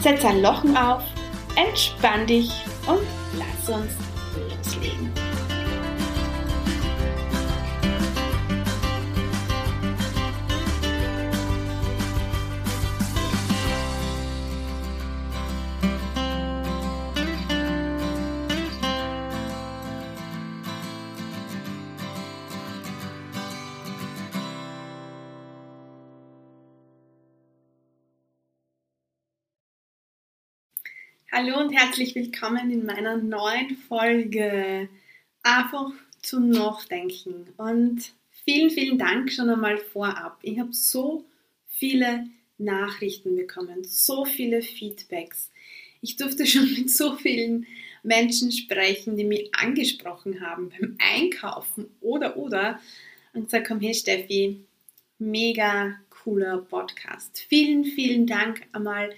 Setz ein Lochen auf, entspann dich und lass uns Hallo und herzlich willkommen in meiner neuen Folge Einfach zum Nachdenken. Und vielen, vielen Dank schon einmal vorab. Ich habe so viele Nachrichten bekommen, so viele Feedbacks. Ich durfte schon mit so vielen Menschen sprechen, die mich angesprochen haben beim Einkaufen oder oder und gesagt haben, hey Steffi, mega cooler Podcast. Vielen, vielen Dank einmal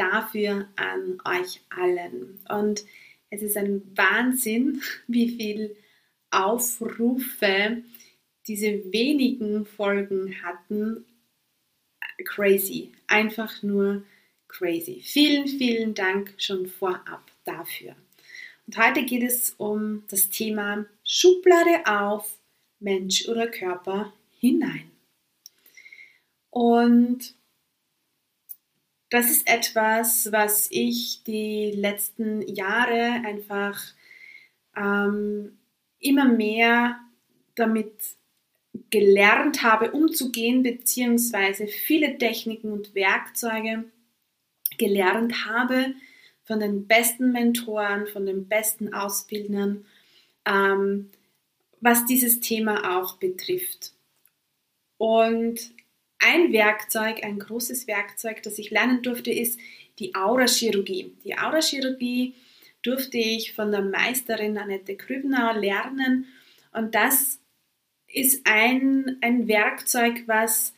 dafür an euch allen. Und es ist ein Wahnsinn, wie viel Aufrufe diese wenigen Folgen hatten. Crazy, einfach nur crazy. Vielen, vielen Dank schon vorab dafür. Und heute geht es um das Thema Schublade auf, Mensch oder Körper hinein. Und das ist etwas, was ich die letzten Jahre einfach ähm, immer mehr damit gelernt habe, umzugehen, beziehungsweise viele Techniken und Werkzeuge gelernt habe von den besten Mentoren, von den besten Ausbildern, ähm, was dieses Thema auch betrifft. Und ein Werkzeug, ein großes Werkzeug, das ich lernen durfte, ist die Aurachirurgie. Die Aurachirurgie durfte ich von der Meisterin Annette Krübner lernen und das ist ein, ein Werkzeug, was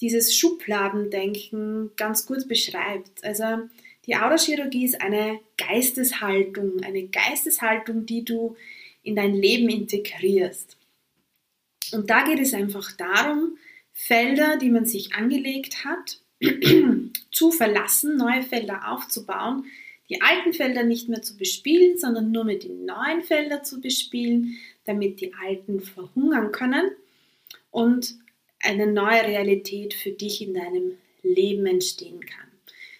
dieses Schubladendenken ganz gut beschreibt. Also die Aurachirurgie ist eine Geisteshaltung, eine Geisteshaltung, die du in dein Leben integrierst. Und da geht es einfach darum, Felder, die man sich angelegt hat, zu verlassen, neue Felder aufzubauen, die alten Felder nicht mehr zu bespielen, sondern nur mit den neuen Feldern zu bespielen, damit die alten verhungern können und eine neue Realität für dich in deinem Leben entstehen kann.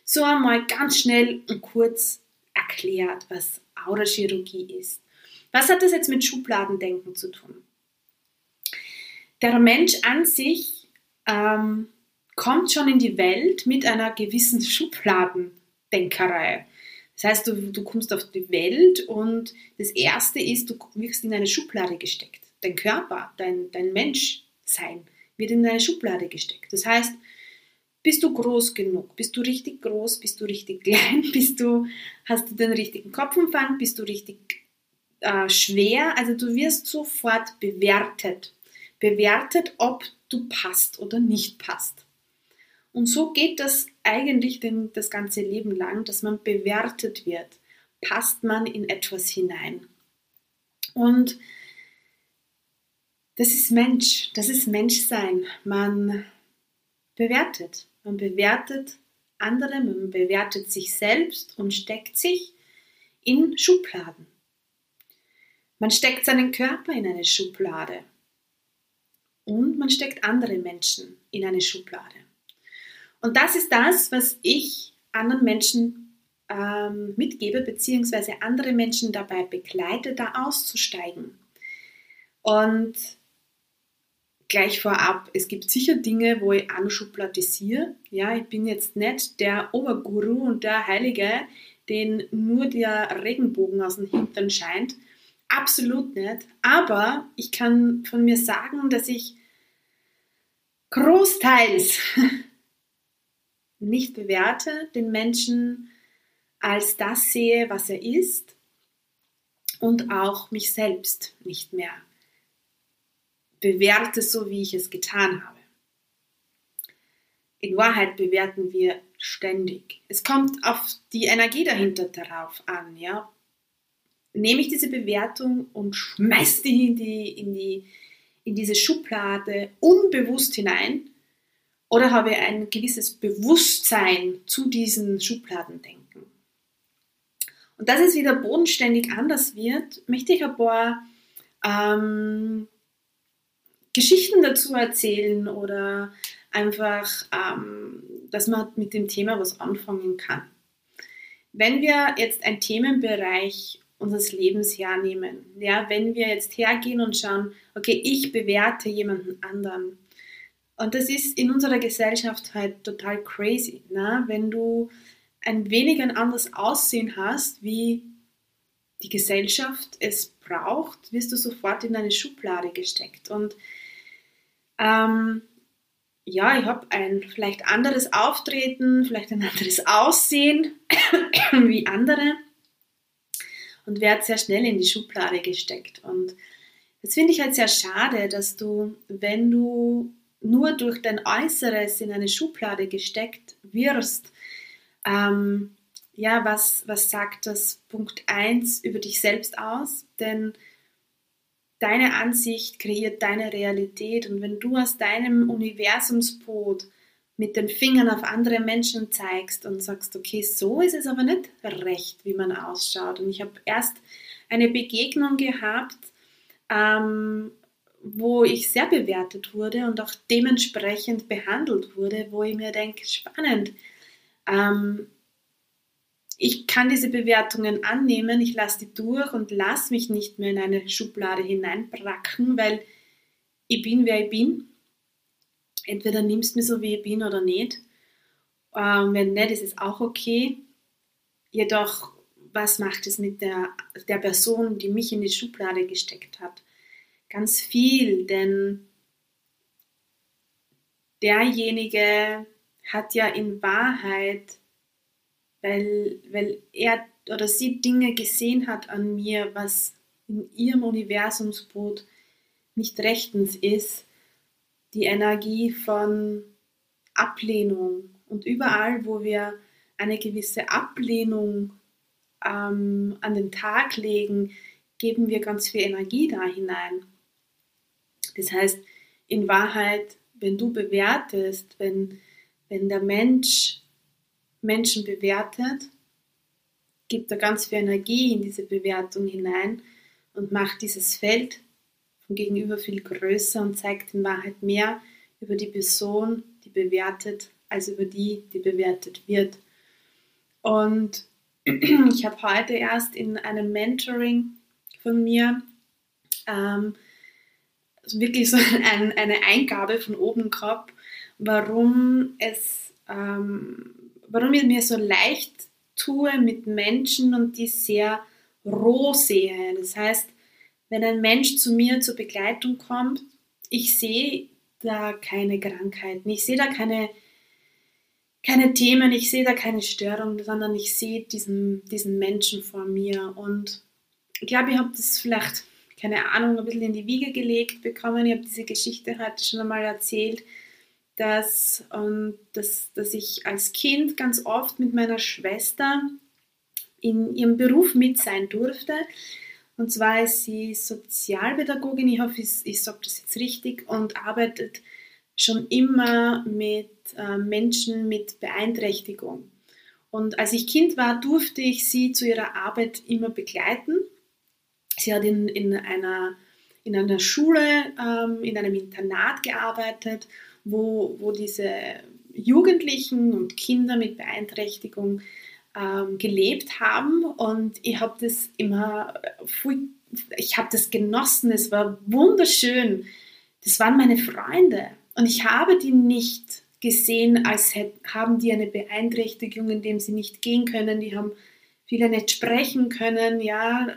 So einmal ganz schnell und kurz erklärt, was Aurachirurgie ist. Was hat das jetzt mit Schubladendenken zu tun? Der Mensch an sich ähm, kommt schon in die Welt mit einer gewissen Schubladendenkerei. Das heißt, du, du kommst auf die Welt und das Erste ist, du wirst in eine Schublade gesteckt. Dein Körper, dein, dein Menschsein wird in eine Schublade gesteckt. Das heißt, bist du groß genug? Bist du richtig groß? Bist du richtig klein? Bist du, hast du den richtigen Kopfumfang? Bist du richtig äh, schwer? Also du wirst sofort bewertet. Bewertet, ob du passt oder nicht passt. Und so geht das eigentlich den, das ganze Leben lang, dass man bewertet wird. Passt man in etwas hinein? Und das ist Mensch, das ist Menschsein. Man bewertet. Man bewertet andere, man bewertet sich selbst und steckt sich in Schubladen. Man steckt seinen Körper in eine Schublade und man steckt andere Menschen in eine Schublade. Und das ist das, was ich anderen Menschen ähm, mitgebe, beziehungsweise andere Menschen dabei begleite, da auszusteigen. Und gleich vorab, es gibt sicher Dinge, wo ich anschubladisiere. Ja, ich bin jetzt nicht der Oberguru und der Heilige, den nur der Regenbogen aus dem Hintern scheint. Absolut nicht. Aber ich kann von mir sagen, dass ich großteils nicht bewerte, den Menschen als das sehe, was er ist und auch mich selbst nicht mehr bewerte so, wie ich es getan habe. In Wahrheit bewerten wir ständig. Es kommt auf die Energie dahinter darauf an, ja. Nehme ich diese Bewertung und schmeiße die in, die, in, die, in diese Schublade unbewusst hinein oder habe ich ein gewisses Bewusstsein zu diesen Schubladendenken? Und dass es wieder bodenständig anders wird, möchte ich ein paar ähm, Geschichten dazu erzählen oder einfach, ähm, dass man mit dem Thema was anfangen kann. Wenn wir jetzt ein Themenbereich unseres Lebens hernehmen, ja, wenn wir jetzt hergehen und schauen, okay, ich bewerte jemanden anderen. Und das ist in unserer Gesellschaft halt total crazy, ne? wenn du ein wenig ein anderes Aussehen hast, wie die Gesellschaft es braucht, wirst du sofort in eine Schublade gesteckt. Und ähm, ja, ich habe ein vielleicht anderes Auftreten, vielleicht ein anderes Aussehen wie andere und werde sehr schnell in die Schublade gesteckt. Und das finde ich halt sehr schade, dass du, wenn du nur durch dein Äußeres in eine Schublade gesteckt wirst, ähm, ja, was, was sagt das Punkt 1 über dich selbst aus? Denn deine Ansicht kreiert deine Realität und wenn du aus deinem Universumsboot mit den Fingern auf andere Menschen zeigst und sagst, okay, so ist es aber nicht recht, wie man ausschaut. Und ich habe erst eine Begegnung gehabt, ähm, wo ich sehr bewertet wurde und auch dementsprechend behandelt wurde, wo ich mir denke, spannend. Ähm, ich kann diese Bewertungen annehmen, ich lasse die durch und lasse mich nicht mehr in eine Schublade hineinbracken, weil ich bin, wer ich bin. Entweder nimmst du mich so, wie ich bin oder nicht. Ähm, wenn nicht, ist es auch okay. Jedoch, was macht es mit der, der Person, die mich in die Schublade gesteckt hat? Ganz viel, denn derjenige hat ja in Wahrheit weil, weil er oder sie Dinge gesehen hat an mir, was in ihrem Universumsboot nicht rechtens ist, die Energie von Ablehnung. Und überall, wo wir eine gewisse Ablehnung ähm, an den Tag legen, geben wir ganz viel Energie da hinein. Das heißt, in Wahrheit, wenn du bewertest, wenn, wenn der Mensch Menschen bewertet, gibt er ganz viel Energie in diese Bewertung hinein und macht dieses Feld vom Gegenüber viel größer und zeigt in Wahrheit mehr über die Person, die bewertet, als über die, die bewertet wird. Und ich habe heute erst in einem Mentoring von mir ähm, wirklich so ein, eine Eingabe von oben gehabt, warum es ähm, warum ich mir so leicht tue mit Menschen und die sehr roh sehe. Das heißt, wenn ein Mensch zu mir zur Begleitung kommt, ich sehe da keine Krankheiten, ich sehe da keine, keine Themen, ich sehe da keine Störung, sondern ich sehe diesen, diesen Menschen vor mir. Und ich glaube, ich habe das vielleicht, keine Ahnung, ein bisschen in die Wiege gelegt bekommen. Ich habe diese Geschichte heute schon einmal erzählt dass, und dass, dass ich als Kind ganz oft mit meiner Schwester in ihrem Beruf mit sein durfte. Und zwar ist sie Sozialpädagogin, ich hoffe, ich, ich sage das jetzt richtig, und arbeitet schon immer mit äh, Menschen mit Beeinträchtigung. Und als ich Kind war, durfte ich sie zu ihrer Arbeit immer begleiten. Sie hat in, in, einer, in einer Schule, ähm, in einem Internat gearbeitet, wo, wo diese Jugendlichen und Kinder mit Beeinträchtigung ähm, gelebt haben. Und ich habe das immer, ich habe das genossen, es war wunderschön. Das waren meine Freunde. Und ich habe die nicht gesehen, als haben die eine Beeinträchtigung, indem sie nicht gehen können. Die haben viele nicht sprechen können. Ja,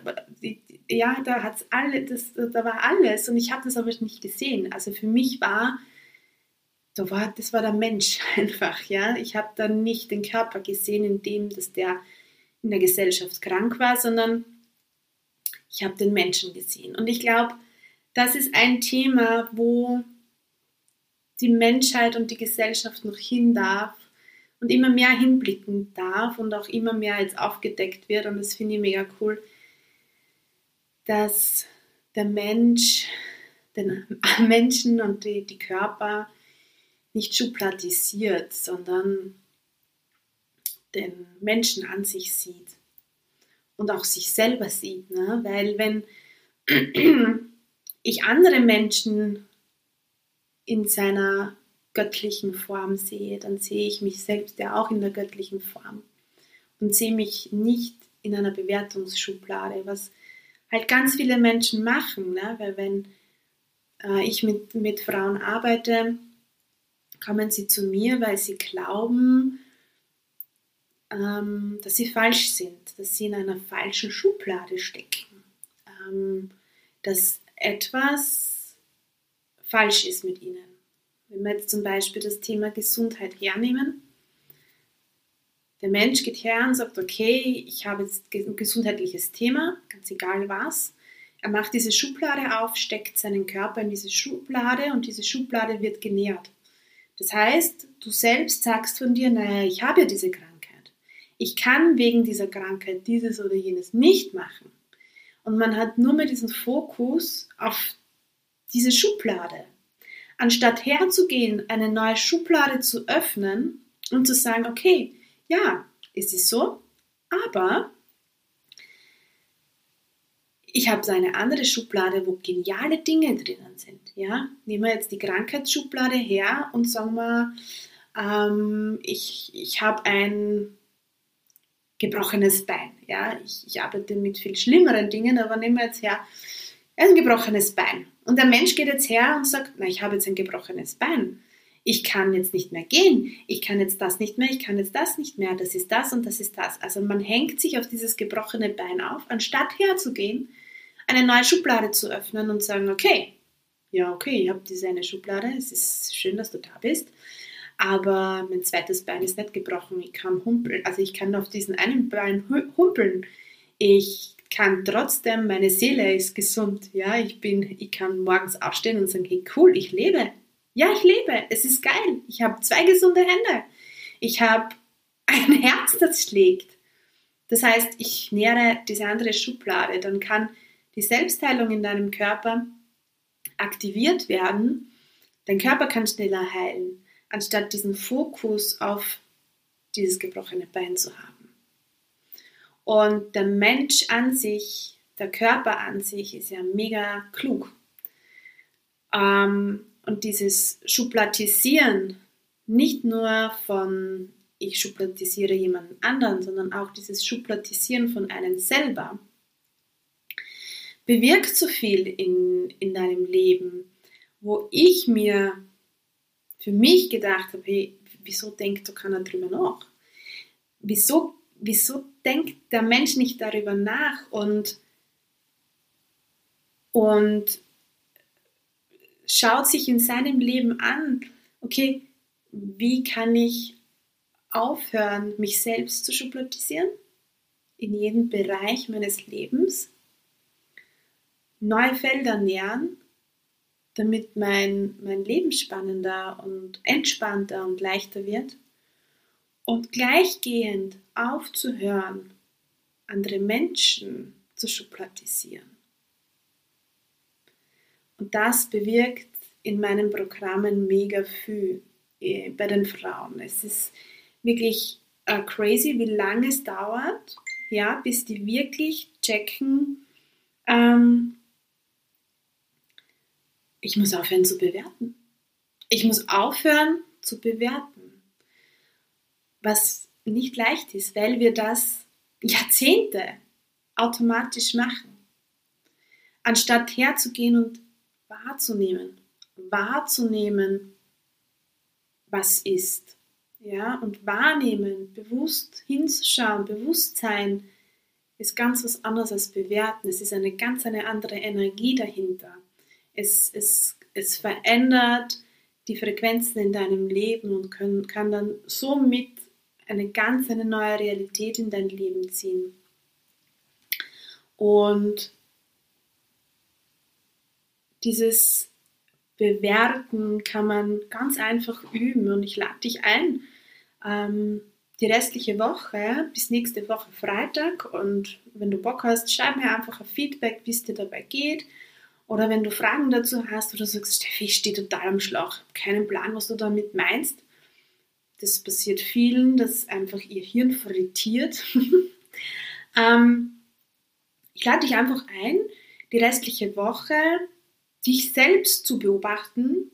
ja da, hat's alle, das, da war alles. Und ich habe das aber nicht gesehen. Also für mich war, da war, das war der Mensch einfach. Ja, ich habe dann nicht den Körper gesehen, in dem, dass der in der Gesellschaft krank war, sondern ich habe den Menschen gesehen. Und ich glaube, das ist ein Thema, wo die Menschheit und die Gesellschaft noch hin darf und immer mehr hinblicken darf und auch immer mehr jetzt aufgedeckt wird. Und das finde ich mega cool, dass der Mensch, den Menschen und die, die Körper nicht schubladisiert, sondern den Menschen an sich sieht und auch sich selber sieht. Ne? Weil wenn ich andere Menschen in seiner göttlichen Form sehe, dann sehe ich mich selbst ja auch in der göttlichen Form und sehe mich nicht in einer Bewertungsschublade, was halt ganz viele Menschen machen, ne? weil wenn äh, ich mit, mit Frauen arbeite, kommen sie zu mir, weil sie glauben, ähm, dass sie falsch sind, dass sie in einer falschen Schublade stecken, ähm, dass etwas falsch ist mit ihnen. Wenn wir jetzt zum Beispiel das Thema Gesundheit hernehmen, der Mensch geht her und sagt, okay, ich habe jetzt ein gesundheitliches Thema, ganz egal was. Er macht diese Schublade auf, steckt seinen Körper in diese Schublade und diese Schublade wird genährt. Das heißt, du selbst sagst von dir, naja, ich habe ja diese Krankheit. Ich kann wegen dieser Krankheit dieses oder jenes nicht machen. Und man hat nur mehr diesen Fokus auf diese Schublade. Anstatt herzugehen, eine neue Schublade zu öffnen und zu sagen, okay, ja, es ist so, aber ich habe so eine andere Schublade, wo geniale Dinge drinnen sind. Ja? Nehmen wir jetzt die Krankheitsschublade her und sagen wir, ähm, ich, ich habe ein gebrochenes Bein. Ja? Ich, ich arbeite mit viel schlimmeren Dingen, aber nehmen wir jetzt her, ein gebrochenes Bein. Und der Mensch geht jetzt her und sagt, na, ich habe jetzt ein gebrochenes Bein. Ich kann jetzt nicht mehr gehen. Ich kann jetzt das nicht mehr. Ich kann jetzt das nicht mehr. Das ist das und das ist das. Also man hängt sich auf dieses gebrochene Bein auf, anstatt herzugehen, eine neue Schublade zu öffnen und sagen, okay, ja, okay, ich habe diese eine Schublade. Es ist schön, dass du da bist. Aber mein zweites Bein ist nicht gebrochen. Ich kann humpeln. Also ich kann auf diesem einen Bein humpeln. Ich kann trotzdem, meine Seele ist gesund. Ja, ich bin, ich kann morgens aufstehen und sagen, hey cool, ich lebe. Ja, ich lebe. Es ist geil. Ich habe zwei gesunde Hände. Ich habe ein Herz, das schlägt. Das heißt, ich nähere diese andere Schublade. Dann kann die Selbstheilung in deinem Körper aktiviert werden. Dein Körper kann schneller heilen, anstatt diesen Fokus auf dieses gebrochene Bein zu haben. Und der Mensch an sich, der Körper an sich ist ja mega klug. Ähm, und dieses Schubladisieren, nicht nur von ich schubladisiere jemanden anderen, sondern auch dieses Schubladisieren von einem selber, bewirkt so viel in, in deinem Leben, wo ich mir für mich gedacht habe, hey, wieso denkt doch keiner drüber nach? Wieso wieso denkt der Mensch nicht darüber nach und, und schaut sich in seinem Leben an, okay, wie kann ich aufhören, mich selbst zu schubladisieren in jedem Bereich meines Lebens, neue Felder nähern damit mein, mein Leben spannender und entspannter und leichter wird. Und gleichgehend aufzuhören, andere Menschen zu schubladisieren. Und das bewirkt in meinen Programmen mega viel äh, bei den Frauen. Es ist wirklich uh, crazy, wie lange es dauert, ja, bis die wirklich checken, ähm, ich muss aufhören zu bewerten. Ich muss aufhören zu bewerten. Was nicht leicht ist, weil wir das Jahrzehnte automatisch machen. Anstatt herzugehen und wahrzunehmen, wahrzunehmen, was ist. Ja, und wahrnehmen, bewusst hinzuschauen, Bewusstsein ist ganz was anderes als bewerten. Es ist eine ganz eine andere Energie dahinter. Es, es, es verändert die Frequenzen in deinem Leben und können, kann dann somit eine ganz eine neue Realität in dein Leben ziehen. Und dieses Bewerten kann man ganz einfach üben. Und ich lade dich ein, ähm, die restliche Woche bis nächste Woche Freitag. Und wenn du Bock hast, schreib mir einfach ein Feedback, wie es dir dabei geht oder wenn du Fragen dazu hast oder sagst, Steffi, ich stehe total am Schlauch, habe keinen Plan, was du damit meinst. Das passiert vielen, dass einfach ihr Hirn frittiert. ähm, ich lade dich einfach ein, die restliche Woche dich selbst zu beobachten,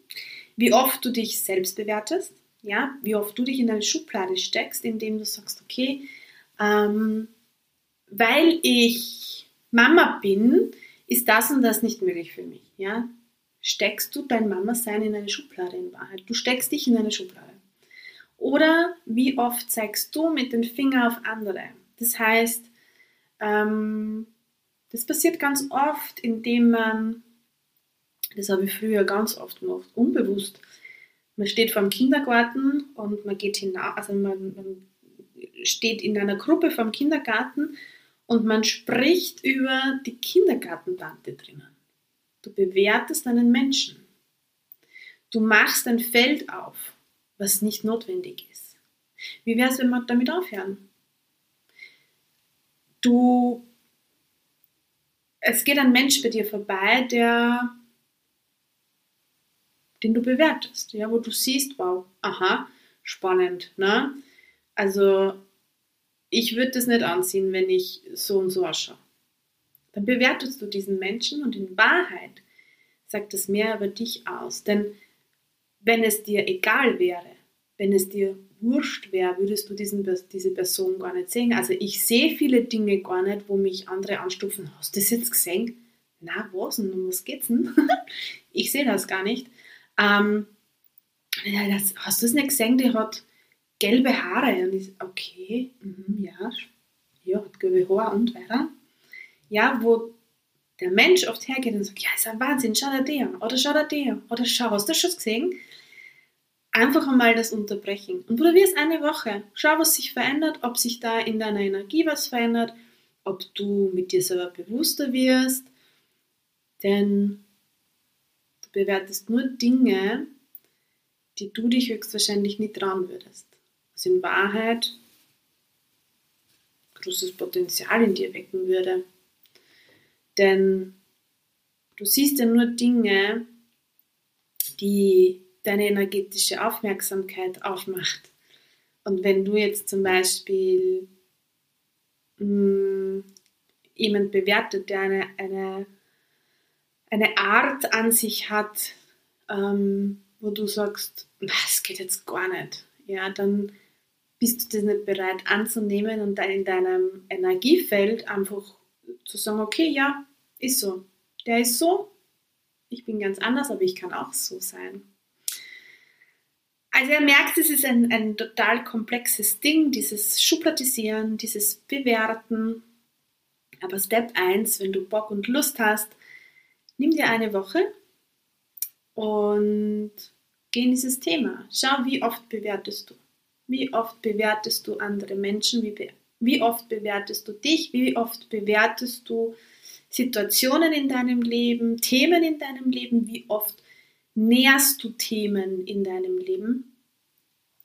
wie oft du dich selbst bewertest, ja, wie oft du dich in eine Schublade steckst, indem du sagst, okay, ähm, weil ich Mama bin, ist das und das nicht möglich für mich, ja. Steckst du dein Mama-Sein in eine Schublade in Wahrheit? Du steckst dich in eine Schublade. Oder wie oft zeigst du mit dem Finger auf andere? Das heißt, ähm, das passiert ganz oft, indem man das habe ich früher ganz oft gemacht, unbewusst. Man steht vor dem Kindergarten und man geht hinaus, also man, man steht in einer Gruppe vom Kindergarten und man spricht über die Kindergartentante drinnen. Du bewertest einen Menschen. Du machst ein Feld auf, was nicht notwendig ist. Wie wäre es, wenn wir damit aufhören? Du, es geht ein Mensch bei dir vorbei, der den du bewertest, ja, wo du siehst, wow, aha, spannend, ne? Also ich würde das nicht anziehen, wenn ich so und so ausschaue. Dann bewertest du diesen Menschen und in Wahrheit sagt das mehr über dich aus. Denn wenn es dir egal wäre, wenn es dir wurscht wäre, würdest du diesen, diese Person gar nicht sehen. Also ich sehe viele Dinge gar nicht, wo mich andere anstufen. Hast du das jetzt gesehen? Na, was denn? Um was geht's denn? ich sehe das gar nicht. Ähm, das, hast du es nicht gesehen? Die hat gelbe Haare. Und ich, okay, mm, ja, ja, hat gelbe Haare und weiter. Ja, wo der Mensch oft hergeht und sagt, ja, ist ein Wahnsinn, schau dir der oder schau dir der oder schau, hast du das schon gesehen? Einfach einmal das unterbrechen. Und du wirst eine Woche, schau, was sich verändert, ob sich da in deiner Energie was verändert, ob du mit dir selber bewusster wirst. Denn bewertest nur Dinge, die du dich höchstwahrscheinlich nicht trauen würdest. Was in Wahrheit großes Potenzial in dir wecken würde. Denn du siehst ja nur Dinge, die deine energetische Aufmerksamkeit aufmacht. Und wenn du jetzt zum Beispiel mh, hm, jemand bewertet, der eine, eine eine Art an sich hat, ähm, wo du sagst, das geht jetzt gar nicht, ja, dann bist du das nicht bereit anzunehmen und dann in deinem Energiefeld einfach zu sagen, okay, ja, ist so. Der ist so, ich bin ganz anders, aber ich kann auch so sein. Also er merkt, es ist ein, ein total komplexes Ding, dieses Schubladisieren, dieses Bewerten. Aber Step 1, wenn du Bock und Lust hast, Nimm dir eine Woche und geh in dieses Thema. Schau, wie oft bewertest du. Wie oft bewertest du andere Menschen? Wie, wie oft bewertest du dich? Wie oft bewertest du Situationen in deinem Leben, Themen in deinem Leben? Wie oft näherst du Themen in deinem Leben.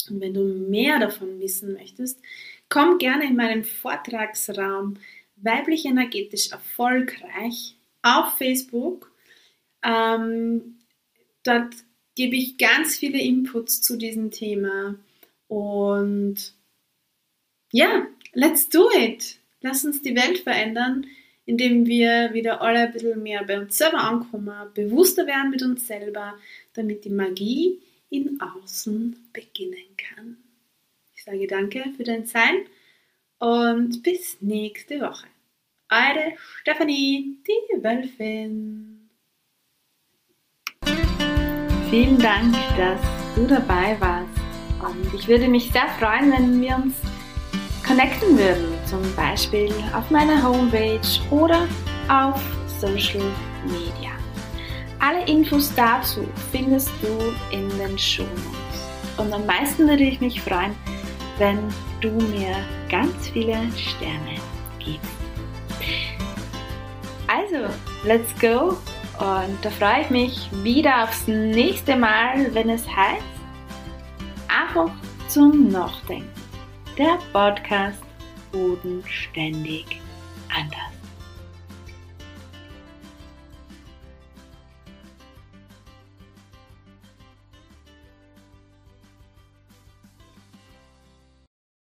Und wenn du mehr davon wissen möchtest, komm gerne in meinen Vortragsraum Weiblich energetisch erfolgreich auf Facebook. Ähm, dort gebe ich ganz viele Inputs zu diesem Thema. Und ja, let's do it. Lass uns die Welt verändern, indem wir wieder alle ein bisschen mehr bei uns selber ankommen, bewusster werden mit uns selber, damit die Magie in Außen beginnen kann. Ich sage danke für dein Sein und bis nächste Woche. Eure Stefanie, die Wölfin. Vielen Dank, dass du dabei warst. Und ich würde mich sehr freuen, wenn wir uns connecten würden, zum Beispiel auf meiner Homepage oder auf Social Media. Alle Infos dazu findest du in den Show Notes. Und am meisten würde ich mich freuen, wenn du mir ganz viele Sterne gibst. Also, let's go! Und da freue ich mich wieder aufs nächste Mal, wenn es heißt, einfach zum Nachdenken. Der Podcast Bodenständig anders.